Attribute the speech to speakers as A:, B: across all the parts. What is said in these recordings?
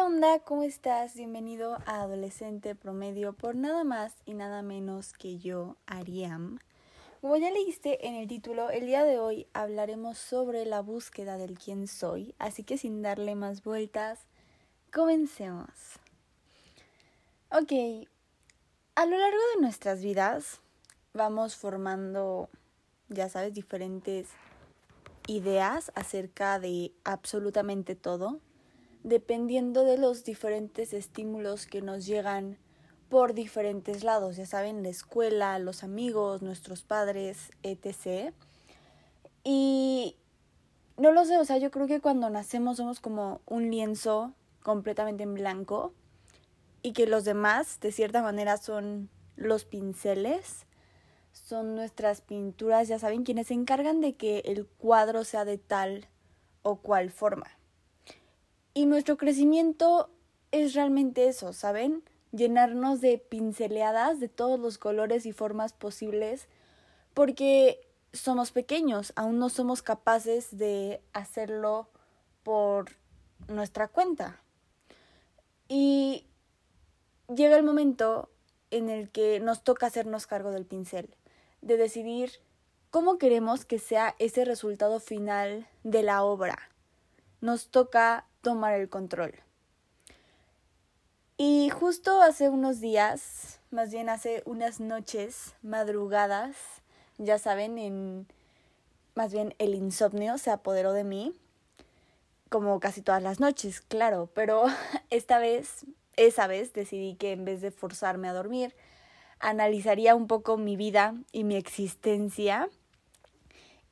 A: ¿Qué onda? ¿Cómo estás? Bienvenido a Adolescente Promedio por nada más y nada menos que yo, Ariam. Como ya leíste en el título, el día de hoy hablaremos sobre la búsqueda del quién soy, así que sin darle más vueltas, comencemos. Ok, a lo largo de nuestras vidas vamos formando, ya sabes, diferentes ideas acerca de absolutamente todo, dependiendo de los diferentes estímulos que nos llegan por diferentes lados, ya saben, la escuela, los amigos, nuestros padres, etc. Y no lo sé, o sea, yo creo que cuando nacemos somos como un lienzo completamente en blanco y que los demás, de cierta manera, son los pinceles son nuestras pinturas, ya saben, quienes se encargan de que el cuadro sea de tal o cual forma. Y nuestro crecimiento es realmente eso, ¿saben? Llenarnos de pinceleadas de todos los colores y formas posibles porque somos pequeños, aún no somos capaces de hacerlo por nuestra cuenta. Y llega el momento en el que nos toca hacernos cargo del pincel de decidir cómo queremos que sea ese resultado final de la obra. Nos toca tomar el control. Y justo hace unos días, más bien hace unas noches, madrugadas, ya saben, en más bien el insomnio se apoderó de mí, como casi todas las noches, claro, pero esta vez, esa vez decidí que en vez de forzarme a dormir, analizaría un poco mi vida y mi existencia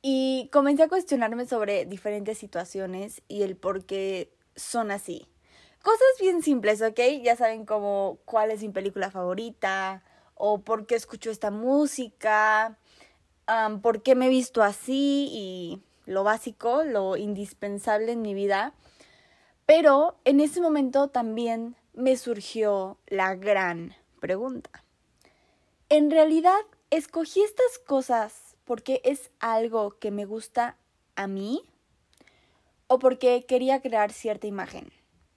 A: y comencé a cuestionarme sobre diferentes situaciones y el por qué son así. Cosas bien simples, ¿ok? Ya saben como cuál es mi película favorita o por qué escucho esta música, por qué me he visto así y lo básico, lo indispensable en mi vida. Pero en ese momento también me surgió la gran pregunta. En realidad, escogí estas cosas porque es algo que me gusta a mí o porque quería crear cierta imagen,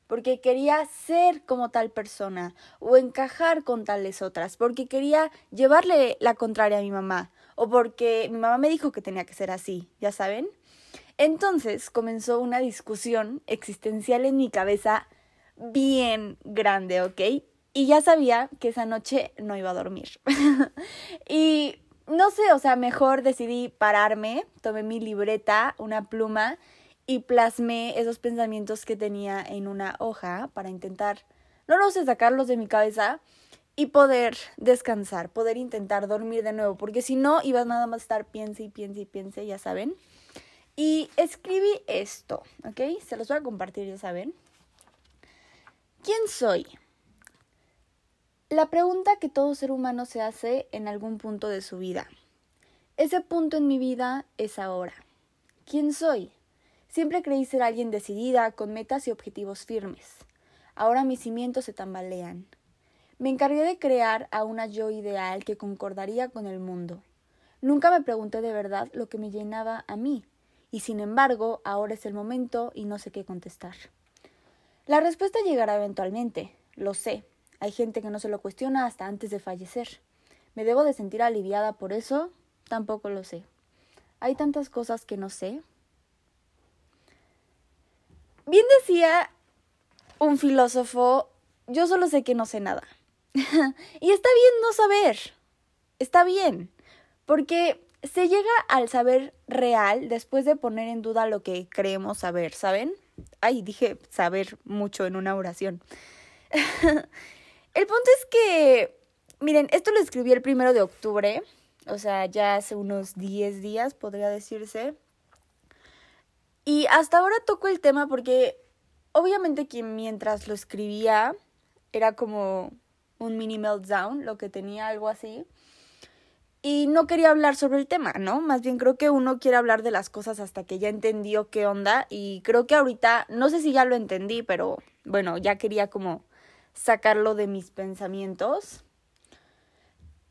A: porque quería ser como tal persona o encajar con tales otras, porque quería llevarle la contraria a mi mamá o porque mi mamá me dijo que tenía que ser así, ya saben. Entonces comenzó una discusión existencial en mi cabeza bien grande, ¿ok? Y ya sabía que esa noche no iba a dormir. y no sé, o sea, mejor decidí pararme, tomé mi libreta, una pluma y plasmé esos pensamientos que tenía en una hoja para intentar, no lo sé, sacarlos de mi cabeza y poder descansar, poder intentar dormir de nuevo, porque si no iba nada más a estar piense y piense y piense, ya saben. Y escribí esto, ¿ok? Se los voy a compartir, ya saben. ¿Quién soy? La pregunta que todo ser humano se hace en algún punto de su vida. Ese punto en mi vida es ahora. ¿Quién soy? Siempre creí ser alguien decidida, con metas y objetivos firmes. Ahora mis cimientos se tambalean. Me encargué de crear a una yo ideal que concordaría con el mundo. Nunca me pregunté de verdad lo que me llenaba a mí, y sin embargo ahora es el momento y no sé qué contestar. La respuesta llegará eventualmente, lo sé, hay gente que no se lo cuestiona hasta antes de fallecer. ¿Me debo de sentir aliviada por eso? Tampoco lo sé. Hay tantas cosas que no sé. Bien decía un filósofo, yo solo sé que no sé nada. y está bien no saber. Está bien. Porque se llega al saber real después de poner en duda lo que creemos saber, ¿saben? Ay, dije saber mucho en una oración. El punto es que, miren, esto lo escribí el primero de octubre, o sea, ya hace unos 10 días, podría decirse. Y hasta ahora toco el tema porque obviamente que mientras lo escribía era como un mini meltdown, lo que tenía algo así. Y no quería hablar sobre el tema, ¿no? Más bien creo que uno quiere hablar de las cosas hasta que ya entendió qué onda. Y creo que ahorita, no sé si ya lo entendí, pero bueno, ya quería como sacarlo de mis pensamientos.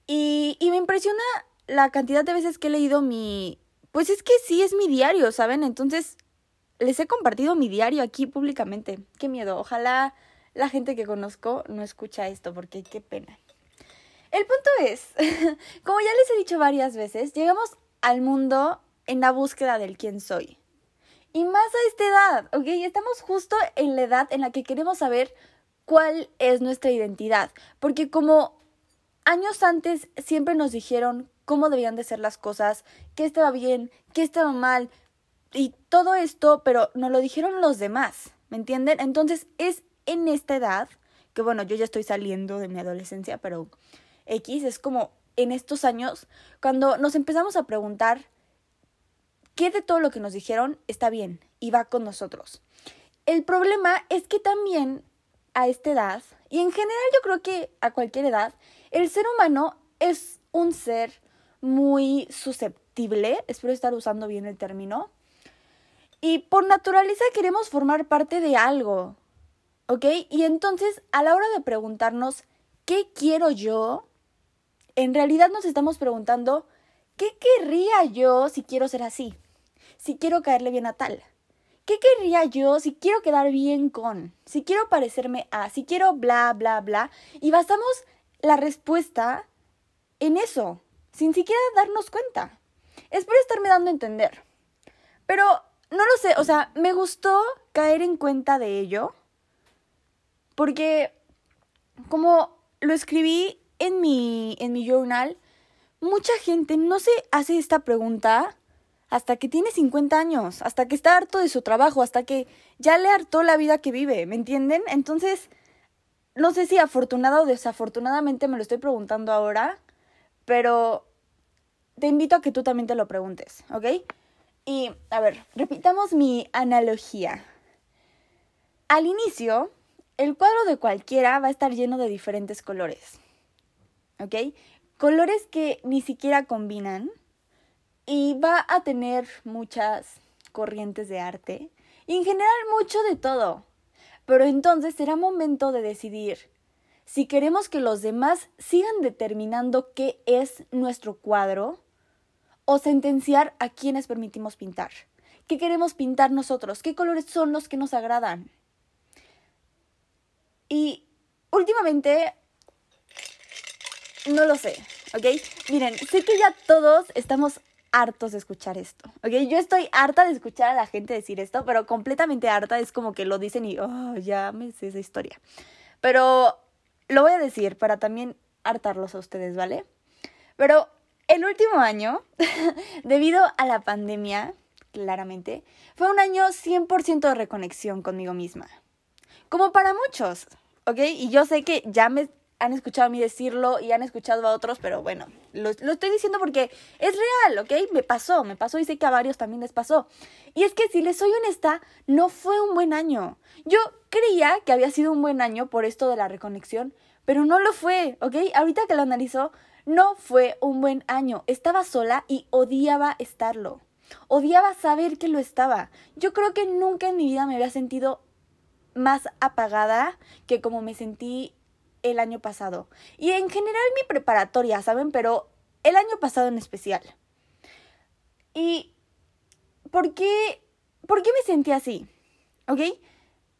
A: Y, y me impresiona la cantidad de veces que he leído mi... Pues es que sí es mi diario, ¿saben? Entonces, les he compartido mi diario aquí públicamente. Qué miedo. Ojalá la gente que conozco no escucha esto porque qué pena. El punto es, como ya les he dicho varias veces, llegamos al mundo en la búsqueda del quién soy. Y más a esta edad, ¿ok? Estamos justo en la edad en la que queremos saber cuál es nuestra identidad. Porque como años antes siempre nos dijeron cómo debían de ser las cosas, qué estaba bien, qué estaba mal, y todo esto, pero nos lo dijeron los demás, ¿me entienden? Entonces es en esta edad, que bueno, yo ya estoy saliendo de mi adolescencia, pero X es como en estos años, cuando nos empezamos a preguntar qué de todo lo que nos dijeron está bien y va con nosotros. El problema es que también a esta edad, y en general yo creo que a cualquier edad, el ser humano es un ser muy susceptible, espero estar usando bien el término, y por naturaleza queremos formar parte de algo, ¿ok? Y entonces a la hora de preguntarnos, ¿qué quiero yo? En realidad nos estamos preguntando, ¿qué querría yo si quiero ser así? Si quiero caerle bien a tal. ¿Qué querría yo si quiero quedar bien con? Si quiero parecerme a, si quiero bla, bla, bla. Y basamos la respuesta en eso, sin siquiera darnos cuenta. Espero estarme dando a entender. Pero no lo sé, o sea, me gustó caer en cuenta de ello. Porque como lo escribí en mi, en mi journal, mucha gente no se hace esta pregunta hasta que tiene 50 años, hasta que está harto de su trabajo, hasta que ya le hartó la vida que vive, ¿me entienden? Entonces, no sé si afortunada o desafortunadamente me lo estoy preguntando ahora, pero te invito a que tú también te lo preguntes, ¿ok? Y, a ver, repitamos mi analogía. Al inicio, el cuadro de cualquiera va a estar lleno de diferentes colores. ¿Ok? Colores que ni siquiera combinan. Y va a tener muchas corrientes de arte. Y en general mucho de todo. Pero entonces será momento de decidir si queremos que los demás sigan determinando qué es nuestro cuadro o sentenciar a quienes permitimos pintar. ¿Qué queremos pintar nosotros? ¿Qué colores son los que nos agradan? Y últimamente, no lo sé, ¿ok? Miren, sé que ya todos estamos hartos de escuchar esto, ¿ok? Yo estoy harta de escuchar a la gente decir esto, pero completamente harta es como que lo dicen y, oh, ya me sé esa historia. Pero lo voy a decir para también hartarlos a ustedes, ¿vale? Pero el último año, debido a la pandemia, claramente, fue un año 100% de reconexión conmigo misma. Como para muchos, ¿ok? Y yo sé que ya me han escuchado a mí decirlo y han escuchado a otros, pero bueno, lo, lo, estoy diciendo porque es real, ¿ok? Me pasó, me pasó y sé que a varios también les pasó. Y es que si les soy honesta, no fue un buen año. Yo creía que había sido un buen año por esto de la reconexión, pero no lo fue, ¿ok? Ahorita que lo analizo, no fue un buen año. Estaba sola y odiaba estarlo. Odiaba saber que lo estaba. Yo creo que nunca en mi vida me había sentido más apagada que como me sentí el año pasado. Y en general mi preparatoria, ¿saben? Pero el año pasado en especial. ¿Y por qué, por qué me sentí así? ¿Ok?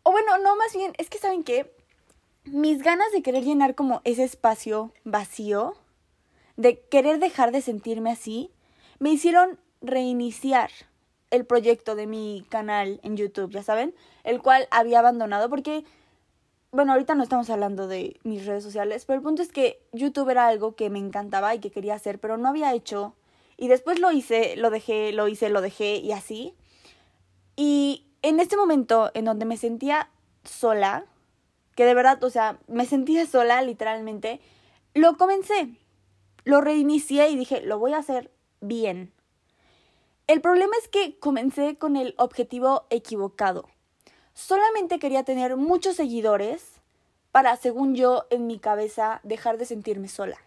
A: O bueno, no, más bien, es que ¿saben qué? Mis ganas de querer llenar como ese espacio vacío de querer dejar de sentirme así, me hicieron reiniciar el proyecto de mi canal en YouTube, ya saben, el cual había abandonado porque, bueno, ahorita no estamos hablando de mis redes sociales, pero el punto es que YouTube era algo que me encantaba y que quería hacer, pero no había hecho. Y después lo hice, lo dejé, lo hice, lo dejé y así. Y en este momento en donde me sentía sola, que de verdad, o sea, me sentía sola literalmente, lo comencé lo reinicié y dije, lo voy a hacer bien. El problema es que comencé con el objetivo equivocado. Solamente quería tener muchos seguidores para, según yo, en mi cabeza, dejar de sentirme sola.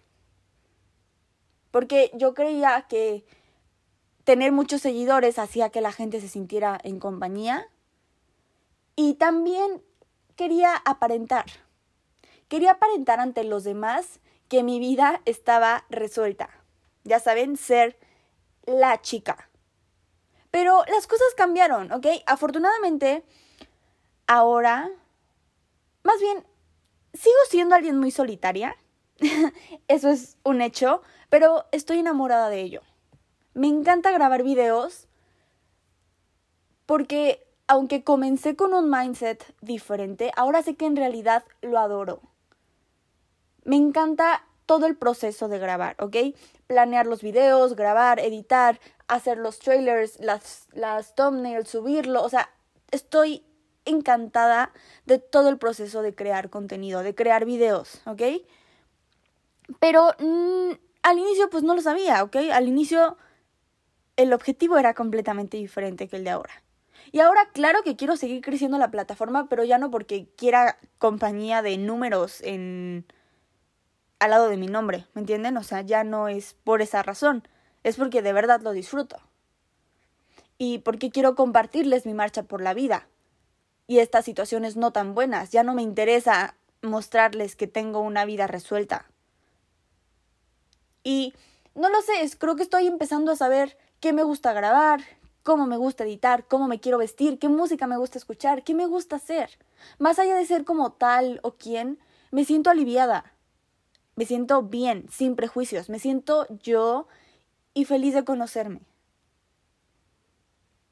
A: Porque yo creía que tener muchos seguidores hacía que la gente se sintiera en compañía. Y también quería aparentar. Quería aparentar ante los demás que mi vida estaba resuelta. Ya saben, ser la chica. Pero las cosas cambiaron, ¿ok? Afortunadamente, ahora más bien, sigo siendo alguien muy solitaria. Eso es un hecho, pero estoy enamorada de ello. Me encanta grabar videos porque aunque comencé con un mindset diferente, ahora sé que en realidad lo adoro. Me encanta todo el proceso de grabar, ¿ok? Planear los videos, grabar, editar, hacer los trailers, las, las thumbnails, subirlo, o sea, estoy encantada de todo el proceso de crear contenido, de crear videos, ¿ok? Pero mm, al inicio pues no lo sabía, ¿ok? Al inicio el objetivo era completamente diferente que el de ahora. Y ahora claro que quiero seguir creciendo la plataforma, pero ya no porque quiera compañía de números en al lado de mi nombre, ¿me entienden? O sea, ya no es por esa razón, es porque de verdad lo disfruto. Y porque quiero compartirles mi marcha por la vida. Y estas situaciones no tan buenas, ya no me interesa mostrarles que tengo una vida resuelta. Y no lo sé, creo que estoy empezando a saber qué me gusta grabar, cómo me gusta editar, cómo me quiero vestir, qué música me gusta escuchar, qué me gusta hacer. Más allá de ser como tal o quién, me siento aliviada me siento bien, sin prejuicios, me siento yo y feliz de conocerme.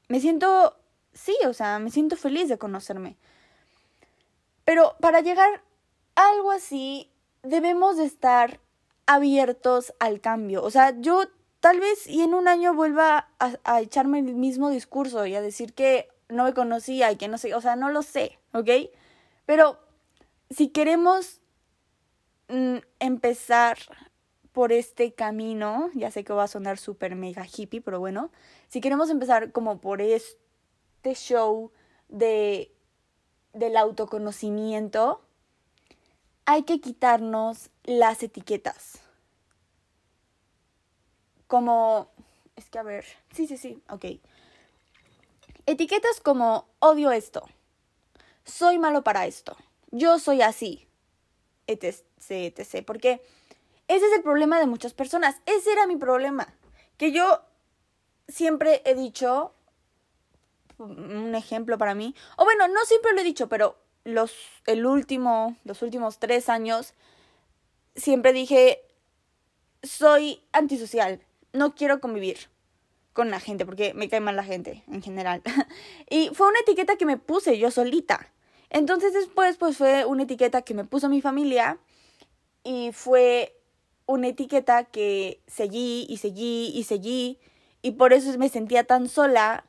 A: Me siento, sí, o sea, me siento feliz de conocerme. Pero para llegar a algo así, debemos de estar abiertos al cambio. O sea, yo tal vez y en un año vuelva a, a, echarme el mismo discurso y a decir que no me conocía y que no sé, o sea, no lo sé, ¿ok? Pero si queremos Mm, empezar por este camino, ya sé que va a sonar súper mega hippie, pero bueno, si queremos empezar como por este show de del autoconocimiento, hay que quitarnos las etiquetas. Como, es que a ver, sí, sí, sí, ok. Etiquetas como odio esto, soy malo para esto, yo soy así, etc, etc. Porque ese es el problema de muchas personas. Ese era mi problema. Que yo siempre he dicho, un ejemplo para mí, o bueno, no siempre lo he dicho, pero los, el último, los últimos tres años, siempre dije, soy antisocial, no quiero convivir con la gente, porque me cae mal la gente en general. y fue una etiqueta que me puse yo solita. Entonces después pues fue una etiqueta que me puso mi familia y fue una etiqueta que seguí y seguí y seguí y por eso me sentía tan sola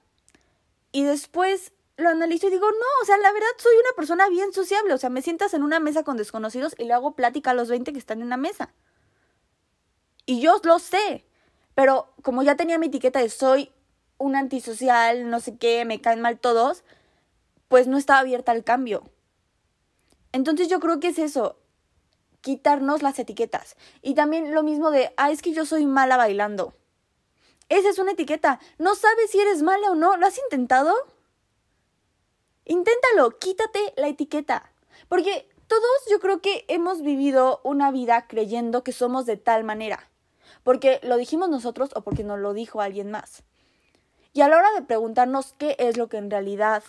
A: y después lo analizo y digo, no, o sea, la verdad soy una persona bien sociable, o sea, me sientas en una mesa con desconocidos y le hago plática a los 20 que están en la mesa. Y yo lo sé, pero como ya tenía mi etiqueta de soy un antisocial, no sé qué, me caen mal todos, pues no estaba abierta al cambio. Entonces yo creo que es eso, quitarnos las etiquetas. Y también lo mismo de, ah, es que yo soy mala bailando. Esa es una etiqueta. No sabes si eres mala o no. ¿Lo has intentado? Inténtalo, quítate la etiqueta. Porque todos yo creo que hemos vivido una vida creyendo que somos de tal manera. Porque lo dijimos nosotros o porque nos lo dijo alguien más. Y a la hora de preguntarnos qué es lo que en realidad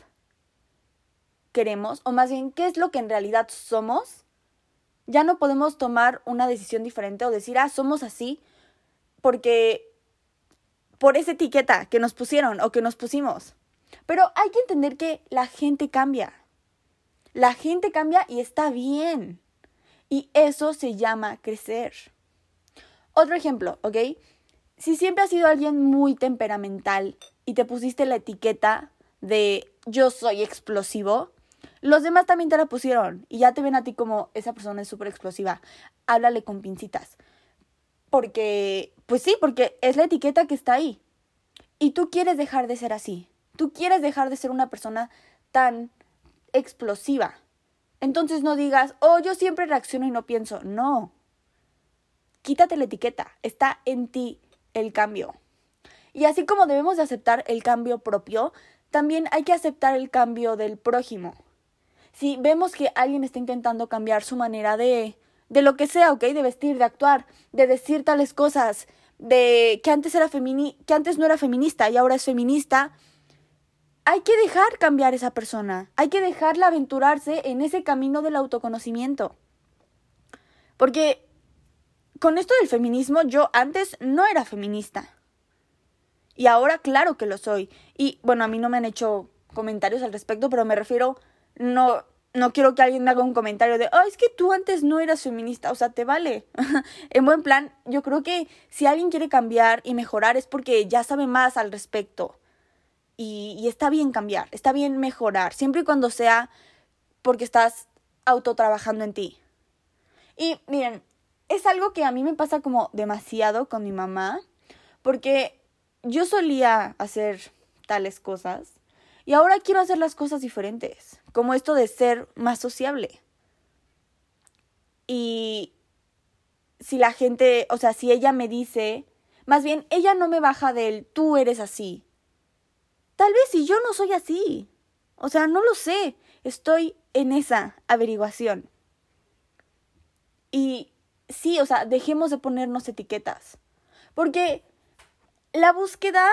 A: queremos, o más bien qué es lo que en realidad somos, ya no podemos tomar una decisión diferente o decir, ah, somos así, porque por esa etiqueta que nos pusieron o que nos pusimos. Pero hay que entender que la gente cambia. La gente cambia y está bien. Y eso se llama crecer. Otro ejemplo, ¿ok? Si siempre has sido alguien muy temperamental y te pusiste la etiqueta de yo soy explosivo, los demás también te la pusieron y ya te ven a ti como esa persona es súper explosiva. Háblale con pincitas. Porque, pues sí, porque es la etiqueta que está ahí. Y tú quieres dejar de ser así. Tú quieres dejar de ser una persona tan explosiva. Entonces no digas, oh, yo siempre reacciono y no pienso. No. Quítate la etiqueta. Está en ti el cambio. Y así como debemos de aceptar el cambio propio, también hay que aceptar el cambio del prójimo si vemos que alguien está intentando cambiar su manera de, de lo que sea, ¿ok? De vestir, de actuar, de decir tales cosas, de que antes era femini que antes no era feminista y ahora es feminista, hay que dejar cambiar esa persona, hay que dejarla aventurarse en ese camino del autoconocimiento. Porque con esto del feminismo, yo antes no era feminista. Y ahora claro que lo soy. Y bueno, a mí no me han hecho comentarios al respecto, pero me refiero, no, no quiero que alguien me haga un comentario de, oh, es que tú antes no eras feminista, o sea, te vale. en buen plan, yo creo que si alguien quiere cambiar y mejorar es porque ya sabe más al respecto. Y, y está bien cambiar, está bien mejorar, siempre y cuando sea porque estás autotrabajando en ti. Y miren, es algo que a mí me pasa como demasiado con mi mamá, porque yo solía hacer tales cosas y ahora quiero hacer las cosas diferentes, como esto de ser más sociable. Y si la gente, o sea, si ella me dice, más bien, ella no me baja del tú eres así. Tal vez si yo no soy así. O sea, no lo sé. Estoy en esa averiguación. Y sí, o sea, dejemos de ponernos etiquetas. Porque la búsqueda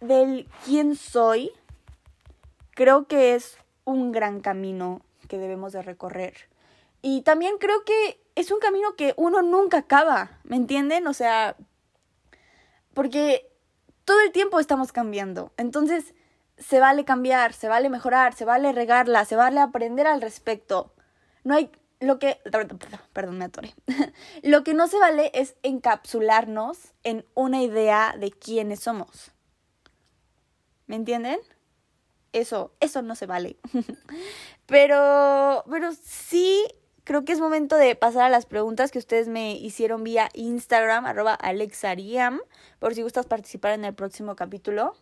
A: del quién soy creo que es un gran camino que debemos de recorrer. Y también creo que es un camino que uno nunca acaba, ¿me entienden? O sea, porque todo el tiempo estamos cambiando. Entonces, se vale cambiar, se vale mejorar, se vale regarla, se vale aprender al respecto. No hay lo que perdón, me atoré. lo que no se vale es encapsularnos en una idea de quiénes somos. ¿Me entienden? Eso, eso no se vale. pero, pero sí creo que es momento de pasar a las preguntas que ustedes me hicieron vía Instagram, arroba alexariam, por si gustas participar en el próximo capítulo.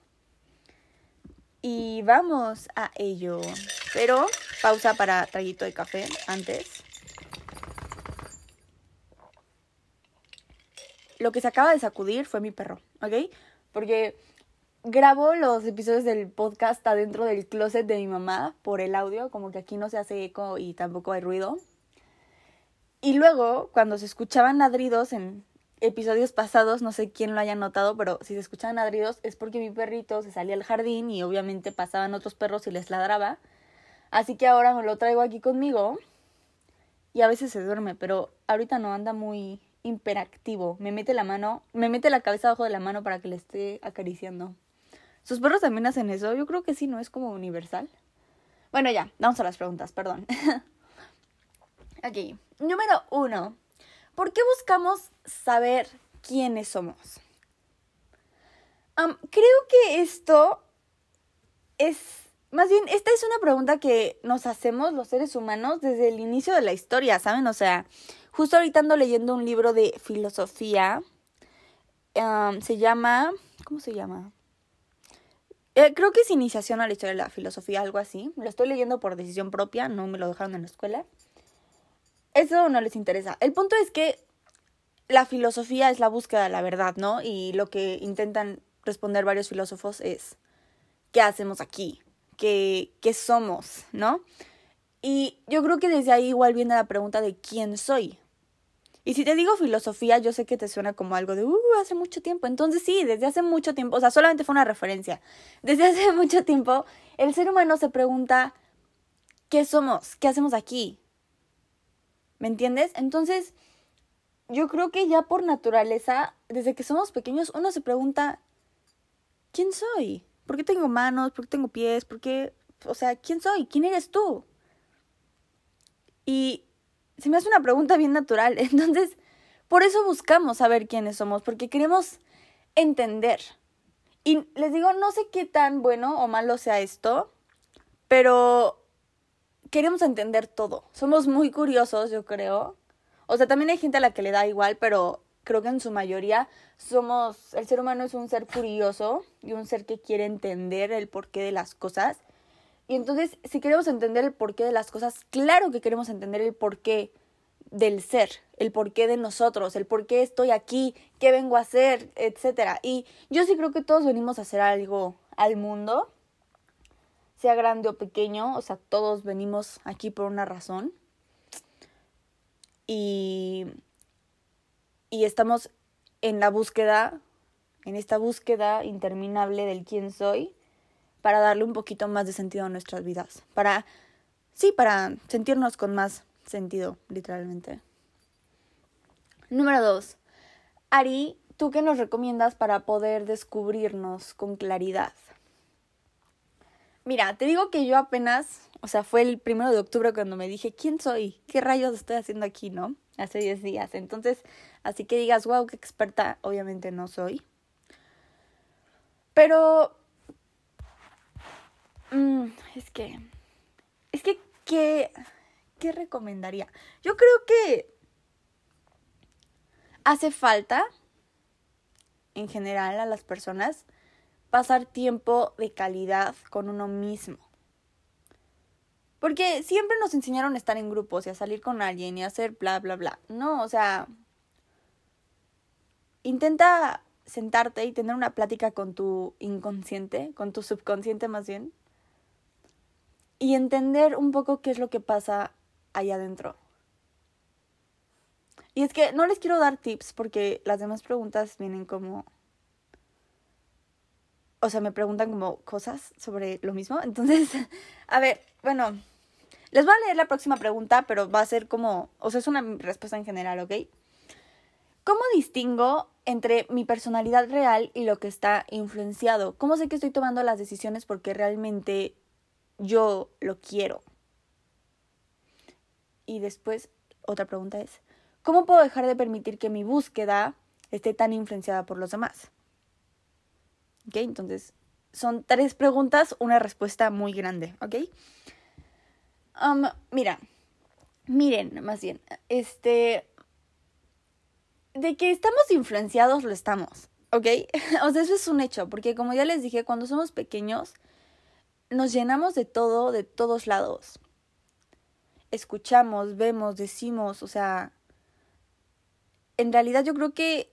A: Y vamos a ello. Pero pausa para traguito de café antes. Lo que se acaba de sacudir fue mi perro, ¿ok? Porque grabo los episodios del podcast adentro del closet de mi mamá por el audio, como que aquí no se hace eco y tampoco hay ruido. Y luego, cuando se escuchaban ladridos en episodios pasados, no sé quién lo haya notado, pero si se escuchaban ladridos es porque mi perrito se salía al jardín y obviamente pasaban otros perros y les ladraba. Así que ahora me lo traigo aquí conmigo y a veces se duerme, pero ahorita no anda muy imperactivo. Me mete la mano, me mete la cabeza abajo de la mano para que le esté acariciando. ¿Sus perros también hacen eso? Yo creo que sí, ¿no? Es como universal. Bueno, ya, vamos a las preguntas, perdón. ok, número uno. ¿Por qué buscamos saber quiénes somos? creo que esto es, más bien, esta es una pregunta que nos hacemos los seres humanos desde el inicio de la historia, ¿saben? O sea, justo ahorita ando leyendo un libro de filosofía. se llama, ¿cómo se llama? Eh, creo que es Iniciación a la Historia de la Filosofía, algo así. Lo estoy leyendo por decisión propia, no me lo dejaron en la escuela. Eso no les interesa. El punto es que la filosofía es la búsqueda de la verdad, ¿no? Y lo que intentan responder varios filósofos es, ¿qué hacemos aquí? ¿Qué, qué somos? ¿No? Y yo creo que desde ahí igual viene la pregunta de quién soy. Y si te digo filosofía, yo sé que te suena como algo de, uh, hace mucho tiempo. Entonces sí, desde hace mucho tiempo, o sea, solamente fue una referencia. Desde hace mucho tiempo, el ser humano se pregunta, ¿qué somos? ¿Qué hacemos aquí? ¿Me entiendes? Entonces, yo creo que ya por naturaleza, desde que somos pequeños, uno se pregunta, ¿quién soy? ¿Por qué tengo manos? ¿Por qué tengo pies? ¿Por qué? O sea, ¿quién soy? ¿Quién eres tú? Y se me hace una pregunta bien natural. Entonces, por eso buscamos saber quiénes somos, porque queremos entender. Y les digo, no sé qué tan bueno o malo sea esto, pero queremos entender todo. Somos muy curiosos, yo creo. O sea, también hay gente a la que le da igual, pero creo que en su mayoría somos, el ser humano es un ser curioso y un ser que quiere entender el porqué de las cosas. Y entonces, si queremos entender el porqué de las cosas, claro que queremos entender el porqué del ser, el porqué de nosotros, el porqué estoy aquí, qué vengo a hacer, etcétera. Y yo sí creo que todos venimos a hacer algo al mundo, sea grande o pequeño, o sea, todos venimos aquí por una razón. Y, y estamos en la búsqueda, en esta búsqueda interminable del quién soy para darle un poquito más de sentido a nuestras vidas, para, sí, para sentirnos con más sentido, literalmente. Número dos, Ari, ¿tú qué nos recomiendas para poder descubrirnos con claridad? Mira, te digo que yo apenas, o sea, fue el primero de octubre cuando me dije, ¿quién soy? ¿Qué rayos estoy haciendo aquí, no? Hace 10 días. Entonces, así que digas, wow, qué experta, obviamente no soy. Pero... Mm, es que... Es que, ¿qué, ¿qué recomendaría? Yo creo que hace falta, en general, a las personas pasar tiempo de calidad con uno mismo. Porque siempre nos enseñaron a estar en grupos y a salir con alguien y a hacer bla, bla, bla. No, o sea, intenta sentarte y tener una plática con tu inconsciente, con tu subconsciente más bien, y entender un poco qué es lo que pasa allá adentro. Y es que no les quiero dar tips porque las demás preguntas vienen como o sea, me preguntan como cosas sobre lo mismo. Entonces, a ver, bueno, les voy a leer la próxima pregunta, pero va a ser como, o sea, es una respuesta en general, ¿ok? ¿Cómo distingo entre mi personalidad real y lo que está influenciado? ¿Cómo sé que estoy tomando las decisiones porque realmente yo lo quiero? Y después, otra pregunta es, ¿cómo puedo dejar de permitir que mi búsqueda esté tan influenciada por los demás? ¿Ok? Entonces, son tres preguntas, una respuesta muy grande, ¿ok? Um, mira, miren, más bien, este, de que estamos influenciados, lo estamos, ¿ok? o sea, eso es un hecho, porque como ya les dije, cuando somos pequeños, nos llenamos de todo, de todos lados. Escuchamos, vemos, decimos, o sea, en realidad yo creo que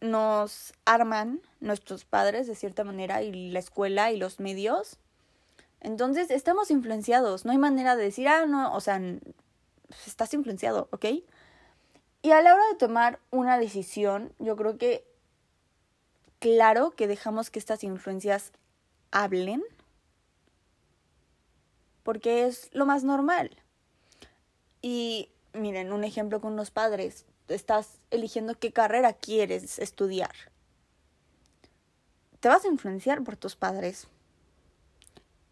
A: nos arman nuestros padres de cierta manera y la escuela y los medios. Entonces estamos influenciados, no hay manera de decir, ah, no, o sea, estás influenciado, ¿ok? Y a la hora de tomar una decisión, yo creo que claro que dejamos que estas influencias hablen, porque es lo más normal. Y miren, un ejemplo con los padres estás eligiendo qué carrera quieres estudiar. Te vas a influenciar por tus padres.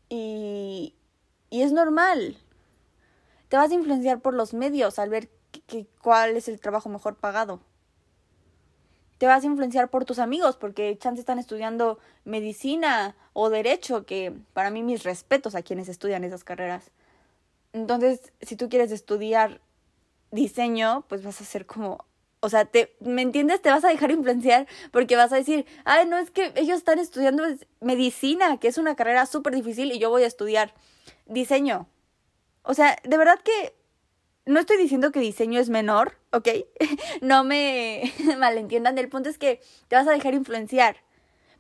A: Y, y es normal. Te vas a influenciar por los medios al ver cuál es el trabajo mejor pagado. Te vas a influenciar por tus amigos porque chance están estudiando medicina o derecho, que para mí mis respetos a quienes estudian esas carreras. Entonces, si tú quieres estudiar diseño, pues vas a ser como, o sea, te, ¿me entiendes? Te vas a dejar influenciar porque vas a decir, ay, no, es que ellos están estudiando medicina, que es una carrera súper difícil y yo voy a estudiar diseño. O sea, de verdad que no estoy diciendo que diseño es menor, ¿ok? no me malentiendan, el punto es que te vas a dejar influenciar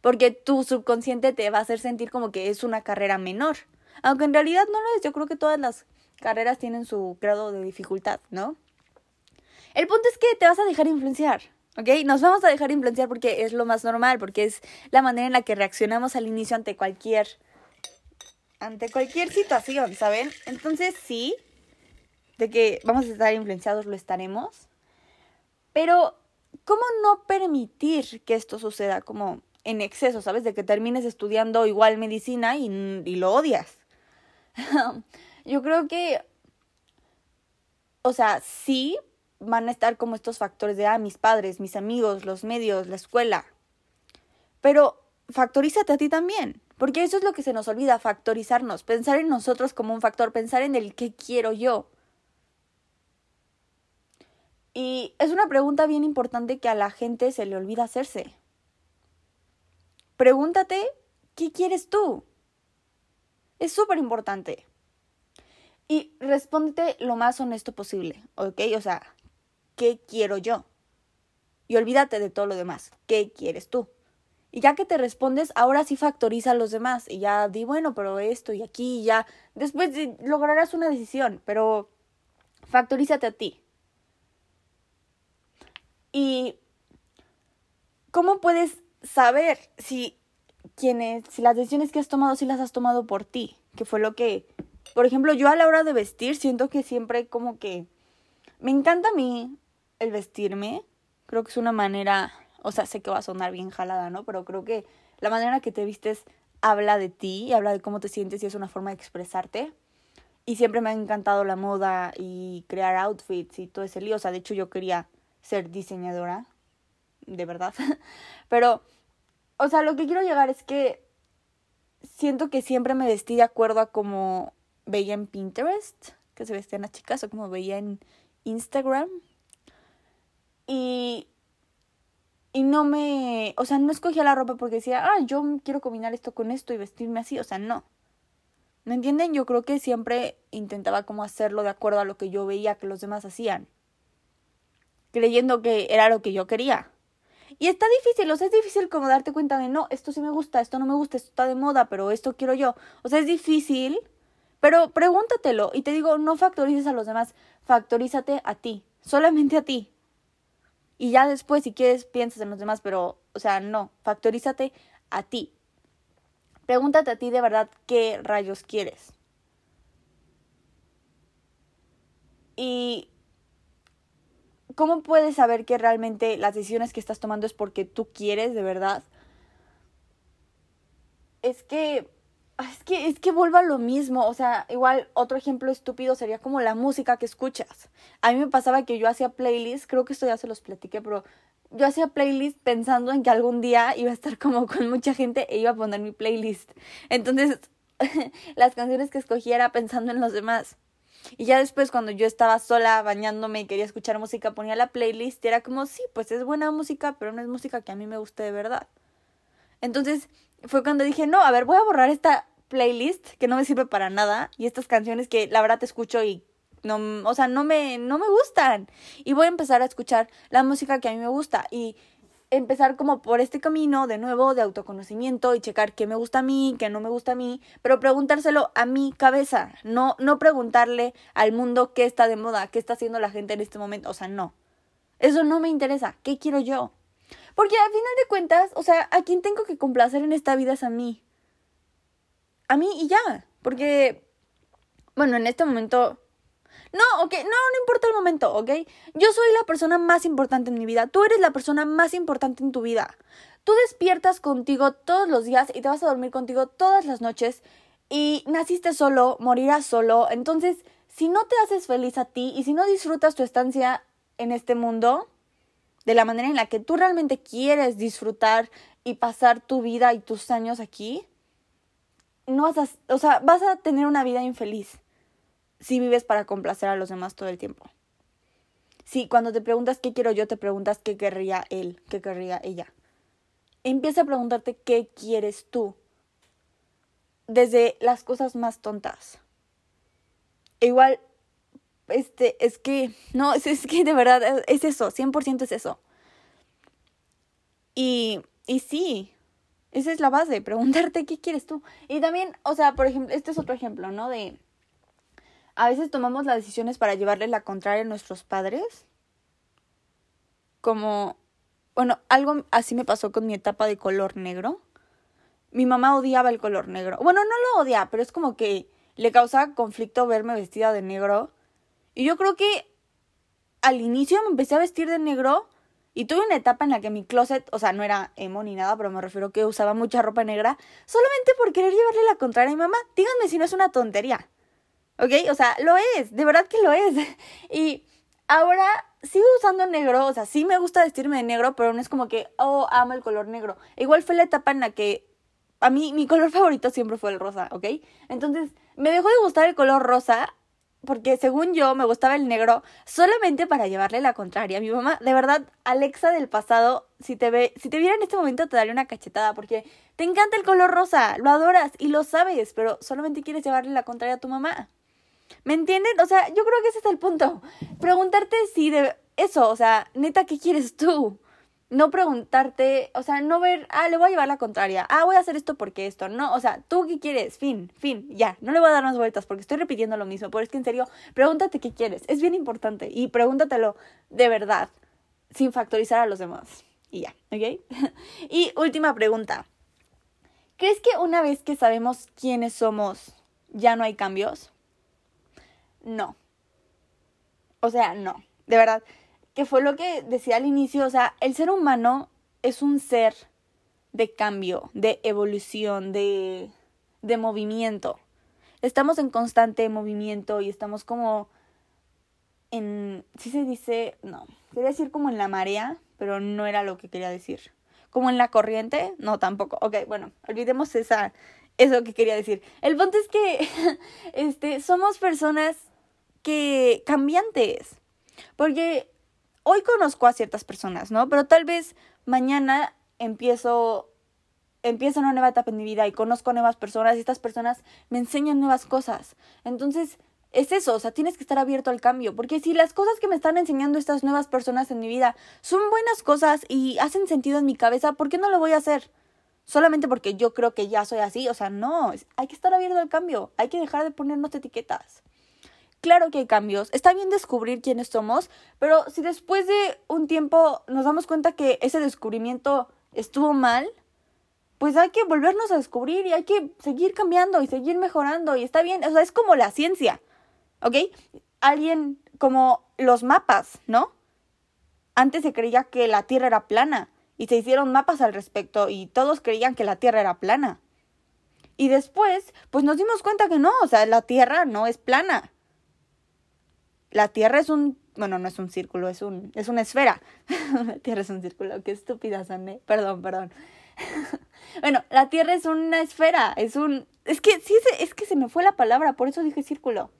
A: porque tu subconsciente te va a hacer sentir como que es una carrera menor. Aunque en realidad no lo es, yo creo que todas las carreras tienen su grado de dificultad, ¿no? El punto es que te vas a dejar influenciar, ¿ok? Nos vamos a dejar influenciar porque es lo más normal, porque es la manera en la que reaccionamos al inicio ante cualquier ante cualquier situación, ¿saben? Entonces sí, de que vamos a estar influenciados, lo estaremos. Pero, ¿cómo no permitir que esto suceda como en exceso, ¿sabes? De que termines estudiando igual medicina y, lo odias. Yo creo que, o sea, sí van a estar como estos factores de, ah, mis padres, mis amigos, los medios, la escuela. Pero factorízate a ti también, porque eso es lo que se nos olvida, factorizarnos, pensar en nosotros como un factor, pensar en el qué quiero yo. Y es una pregunta bien importante que a la gente se le olvida hacerse. Pregúntate, ¿qué quieres tú? Es súper importante. Y respóndete lo más honesto posible, ¿ok? O sea, ¿qué quiero yo? Y olvídate de todo lo demás, ¿qué quieres tú? Y ya que te respondes, ahora sí factoriza a los demás y ya di, bueno, pero esto y aquí y ya. Después lograrás una decisión, pero factorízate a ti. ¿Y cómo puedes saber si quienes, si las decisiones que has tomado, si las has tomado por ti, que fue lo que, por ejemplo, yo a la hora de vestir siento que siempre como que me encanta a mí el vestirme, creo que es una manera, o sea, sé que va a sonar bien jalada, ¿no? Pero creo que la manera que te vistes habla de ti y habla de cómo te sientes y es una forma de expresarte. Y siempre me ha encantado la moda y crear outfits y todo ese lío. O sea, de hecho yo quería ser diseñadora, de verdad. Pero, o sea, lo que quiero llegar es que siento que siempre me vestí de acuerdo a como veía en Pinterest, que se vestían las chicas, o como veía en Instagram. Y, y no me, o sea, no escogía la ropa porque decía, ah, yo quiero combinar esto con esto y vestirme así, o sea, no. ¿Me entienden? Yo creo que siempre intentaba como hacerlo de acuerdo a lo que yo veía que los demás hacían. Creyendo que era lo que yo quería. Y está difícil, o sea, es difícil como darte cuenta de, no, esto sí me gusta, esto no me gusta, esto está de moda, pero esto quiero yo. O sea, es difícil, pero pregúntatelo. Y te digo, no factorices a los demás, factorízate a ti, solamente a ti. Y ya después, si quieres, piensas en los demás, pero, o sea, no, factorízate a ti. Pregúntate a ti de verdad qué rayos quieres. Y ¿cómo puedes saber que realmente las decisiones que estás tomando es porque tú quieres de verdad? Es que es que es que vuelva lo mismo, o sea, igual otro ejemplo estúpido sería como la música que escuchas. A mí me pasaba que yo hacía playlists, creo que esto ya se los platiqué, pero yo hacía playlist pensando en que algún día iba a estar como con mucha gente e iba a poner mi playlist. Entonces, las canciones que escogía era pensando en los demás. Y ya después cuando yo estaba sola bañándome y quería escuchar música, ponía la playlist y era como, sí, pues es buena música, pero no es música que a mí me guste de verdad. Entonces fue cuando dije, no, a ver, voy a borrar esta playlist que no me sirve para nada y estas canciones que la verdad te escucho y no, o sea, no me, no me gustan. Y voy a empezar a escuchar la música que a mí me gusta y empezar como por este camino de nuevo de autoconocimiento y checar qué me gusta a mí, qué no me gusta a mí, pero preguntárselo a mi cabeza, no, no preguntarle al mundo qué está de moda, qué está haciendo la gente en este momento, o sea, no. Eso no me interesa, ¿qué quiero yo? Porque al final de cuentas, o sea, a quien tengo que complacer en esta vida es a mí. A mí y ya, porque, bueno, en este momento no, ok, no, no importa el momento, ¿ok? Yo soy la persona más importante en mi vida. Tú eres la persona más importante en tu vida. Tú despiertas contigo todos los días y te vas a dormir contigo todas las noches y naciste solo, morirás solo. Entonces, si no te haces feliz a ti y si no disfrutas tu estancia en este mundo de la manera en la que tú realmente quieres disfrutar y pasar tu vida y tus años aquí, no vas a, o sea, vas a tener una vida infeliz si vives para complacer a los demás todo el tiempo. Si cuando te preguntas qué quiero yo, te preguntas qué querría él, qué querría ella. Empieza a preguntarte qué quieres tú. Desde las cosas más tontas. igual, este, es que, no, es, es que de verdad es eso, 100% es eso. Y, y sí, esa es la base, preguntarte qué quieres tú. Y también, o sea, por ejemplo, este es otro ejemplo, ¿no? De, a veces tomamos las decisiones para llevarle la contraria a nuestros padres. Como, bueno, algo así me pasó con mi etapa de color negro. Mi mamá odiaba el color negro. Bueno, no lo odia, pero es como que le causaba conflicto verme vestida de negro. Y yo creo que al inicio me empecé a vestir de negro y tuve una etapa en la que mi closet, o sea, no era emo ni nada, pero me refiero que usaba mucha ropa negra solamente por querer llevarle la contraria a mi mamá. Díganme si no es una tontería. ¿Ok? O sea, lo es, de verdad que lo es. Y ahora sigo usando negro, o sea, sí me gusta vestirme de negro, pero no es como que, oh, amo el color negro. Igual fue la etapa en la que a mí mi color favorito siempre fue el rosa, ¿ok? Entonces, me dejó de gustar el color rosa porque según yo me gustaba el negro solamente para llevarle la contraria. Mi mamá, de verdad, Alexa del pasado, si te ve, si te viera en este momento te daría una cachetada porque te encanta el color rosa, lo adoras y lo sabes, pero solamente quieres llevarle la contraria a tu mamá. ¿Me entienden? O sea, yo creo que ese es el punto. Preguntarte si de eso, o sea, neta, ¿qué quieres tú? No preguntarte, o sea, no ver, ah, le voy a llevar la contraria, ah, voy a hacer esto porque esto, no, o sea, tú qué quieres, fin, fin, ya, no le voy a dar más vueltas porque estoy repitiendo lo mismo, pero es que en serio, pregúntate qué quieres, es bien importante y pregúntatelo de verdad, sin factorizar a los demás. Y ya, ¿ok? y última pregunta, ¿Crees que una vez que sabemos quiénes somos, ya no hay cambios? No. O sea, no. De verdad, que fue lo que decía al inicio, o sea, el ser humano es un ser de cambio, de evolución, de, de movimiento. Estamos en constante movimiento y estamos como en, ¿sí se dice? No, quería decir como en la marea, pero no era lo que quería decir. Como en la corriente, no tampoco. Ok, bueno, olvidemos esa, eso que quería decir. El punto es que este, somos personas que cambiantes. Porque hoy conozco a ciertas personas, ¿no? Pero tal vez mañana empiezo empiezo una nueva etapa en mi vida y conozco nuevas personas y estas personas me enseñan nuevas cosas. Entonces, es eso, o sea, tienes que estar abierto al cambio, porque si las cosas que me están enseñando estas nuevas personas en mi vida son buenas cosas y hacen sentido en mi cabeza, ¿por qué no lo voy a hacer? Solamente porque yo creo que ya soy así, o sea, no, hay que estar abierto al cambio, hay que dejar de ponernos etiquetas. Claro que hay cambios, está bien descubrir quiénes somos, pero si después de un tiempo nos damos cuenta que ese descubrimiento estuvo mal, pues hay que volvernos a descubrir y hay que seguir cambiando y seguir mejorando y está bien, o sea, es como la ciencia. ¿ok? Alguien como los mapas, ¿no? Antes se creía que la Tierra era plana y se hicieron mapas al respecto y todos creían que la Tierra era plana. Y después, pues nos dimos cuenta que no, o sea, la Tierra no es plana. La Tierra es un, bueno, no es un círculo, es un, es una esfera. la Tierra es un círculo, qué estúpida, Sané. Perdón, perdón. bueno, la Tierra es una esfera, es un, es que sí, es que se me fue la palabra, por eso dije círculo.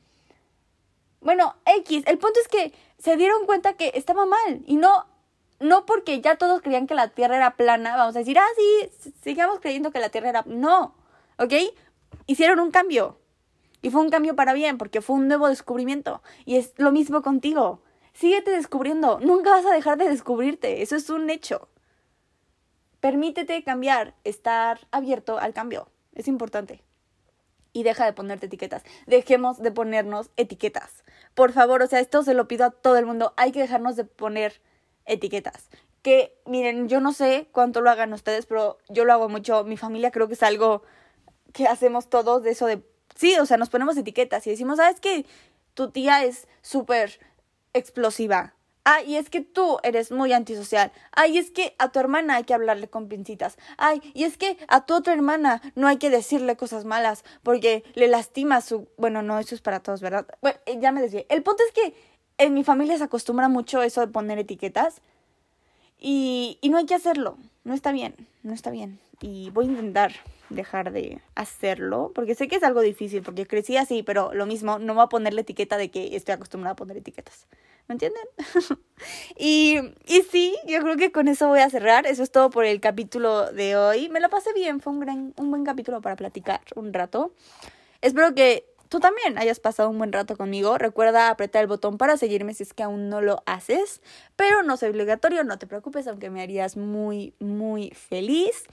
A: Bueno, X, el punto es que se dieron cuenta que estaba mal y no no porque ya todos creían que la Tierra era plana, vamos a decir, ah, sí, sigamos creyendo que la Tierra era... No, ¿ok? Hicieron un cambio. Y fue un cambio para bien, porque fue un nuevo descubrimiento. Y es lo mismo contigo. Síguete descubriendo. Nunca vas a dejar de descubrirte. Eso es un hecho. Permítete cambiar, estar abierto al cambio. Es importante y deja de ponerte etiquetas. Dejemos de ponernos etiquetas. Por favor, o sea, esto se lo pido a todo el mundo. Hay que dejarnos de poner etiquetas. Que miren, yo no sé cuánto lo hagan ustedes, pero yo lo hago mucho. Mi familia creo que es algo que hacemos todos de eso de... Sí, o sea, nos ponemos etiquetas y decimos, ¿sabes qué? Tu tía es súper explosiva Ay, y es que tú eres muy antisocial. Ay, y es que a tu hermana hay que hablarle con pincitas. Ay, y es que a tu otra hermana no hay que decirle cosas malas porque le lastima su... Bueno, no, eso es para todos, ¿verdad? Bueno, eh, ya me decía. El punto es que en mi familia se acostumbra mucho eso de poner etiquetas y, y no hay que hacerlo. No está bien, no está bien. Y voy a intentar dejar de hacerlo, porque sé que es algo difícil, porque crecí así, pero lo mismo, no voy a poner la etiqueta de que estoy acostumbrada a poner etiquetas. ¿Me entienden? y, y sí, yo creo que con eso voy a cerrar. Eso es todo por el capítulo de hoy. Me lo pasé bien, fue un, gran, un buen capítulo para platicar un rato. Espero que tú también hayas pasado un buen rato conmigo. Recuerda apretar el botón para seguirme si es que aún no lo haces. Pero no es obligatorio, no te preocupes, aunque me harías muy, muy feliz.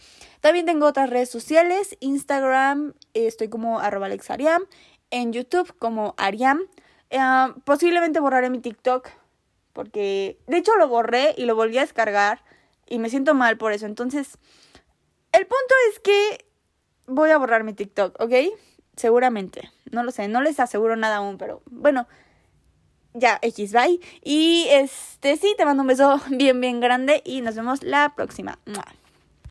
A: También tengo otras redes sociales. Instagram, estoy como arroba alexariam. En YouTube como Ariam. Eh, posiblemente borraré mi TikTok porque de hecho lo borré y lo volví a descargar y me siento mal por eso. Entonces, el punto es que voy a borrar mi TikTok, ¿ok? Seguramente. No lo sé, no les aseguro nada aún, pero bueno, ya, X, bye. Y este sí, te mando un beso bien, bien grande y nos vemos la próxima.